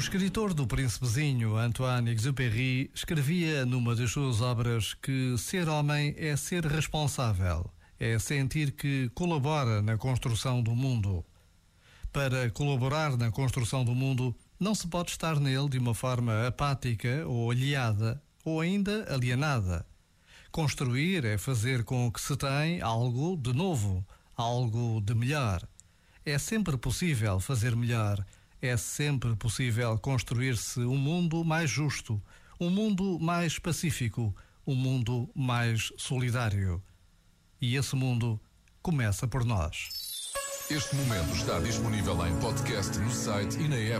escritor do Príncipezinho, Antoine Exupéry, escrevia numa das suas obras que ser homem é ser responsável, é sentir que colabora na construção do mundo. Para colaborar na construção do mundo, não se pode estar nele de uma forma apática ou aliada, ou ainda alienada. Construir é fazer com o que se tem algo de novo, algo de melhor. É sempre possível fazer melhor é sempre possível construir-se um mundo mais justo, um mundo mais pacífico, um mundo mais solidário. E esse mundo começa por nós. Este momento está disponível em podcast no site e na app.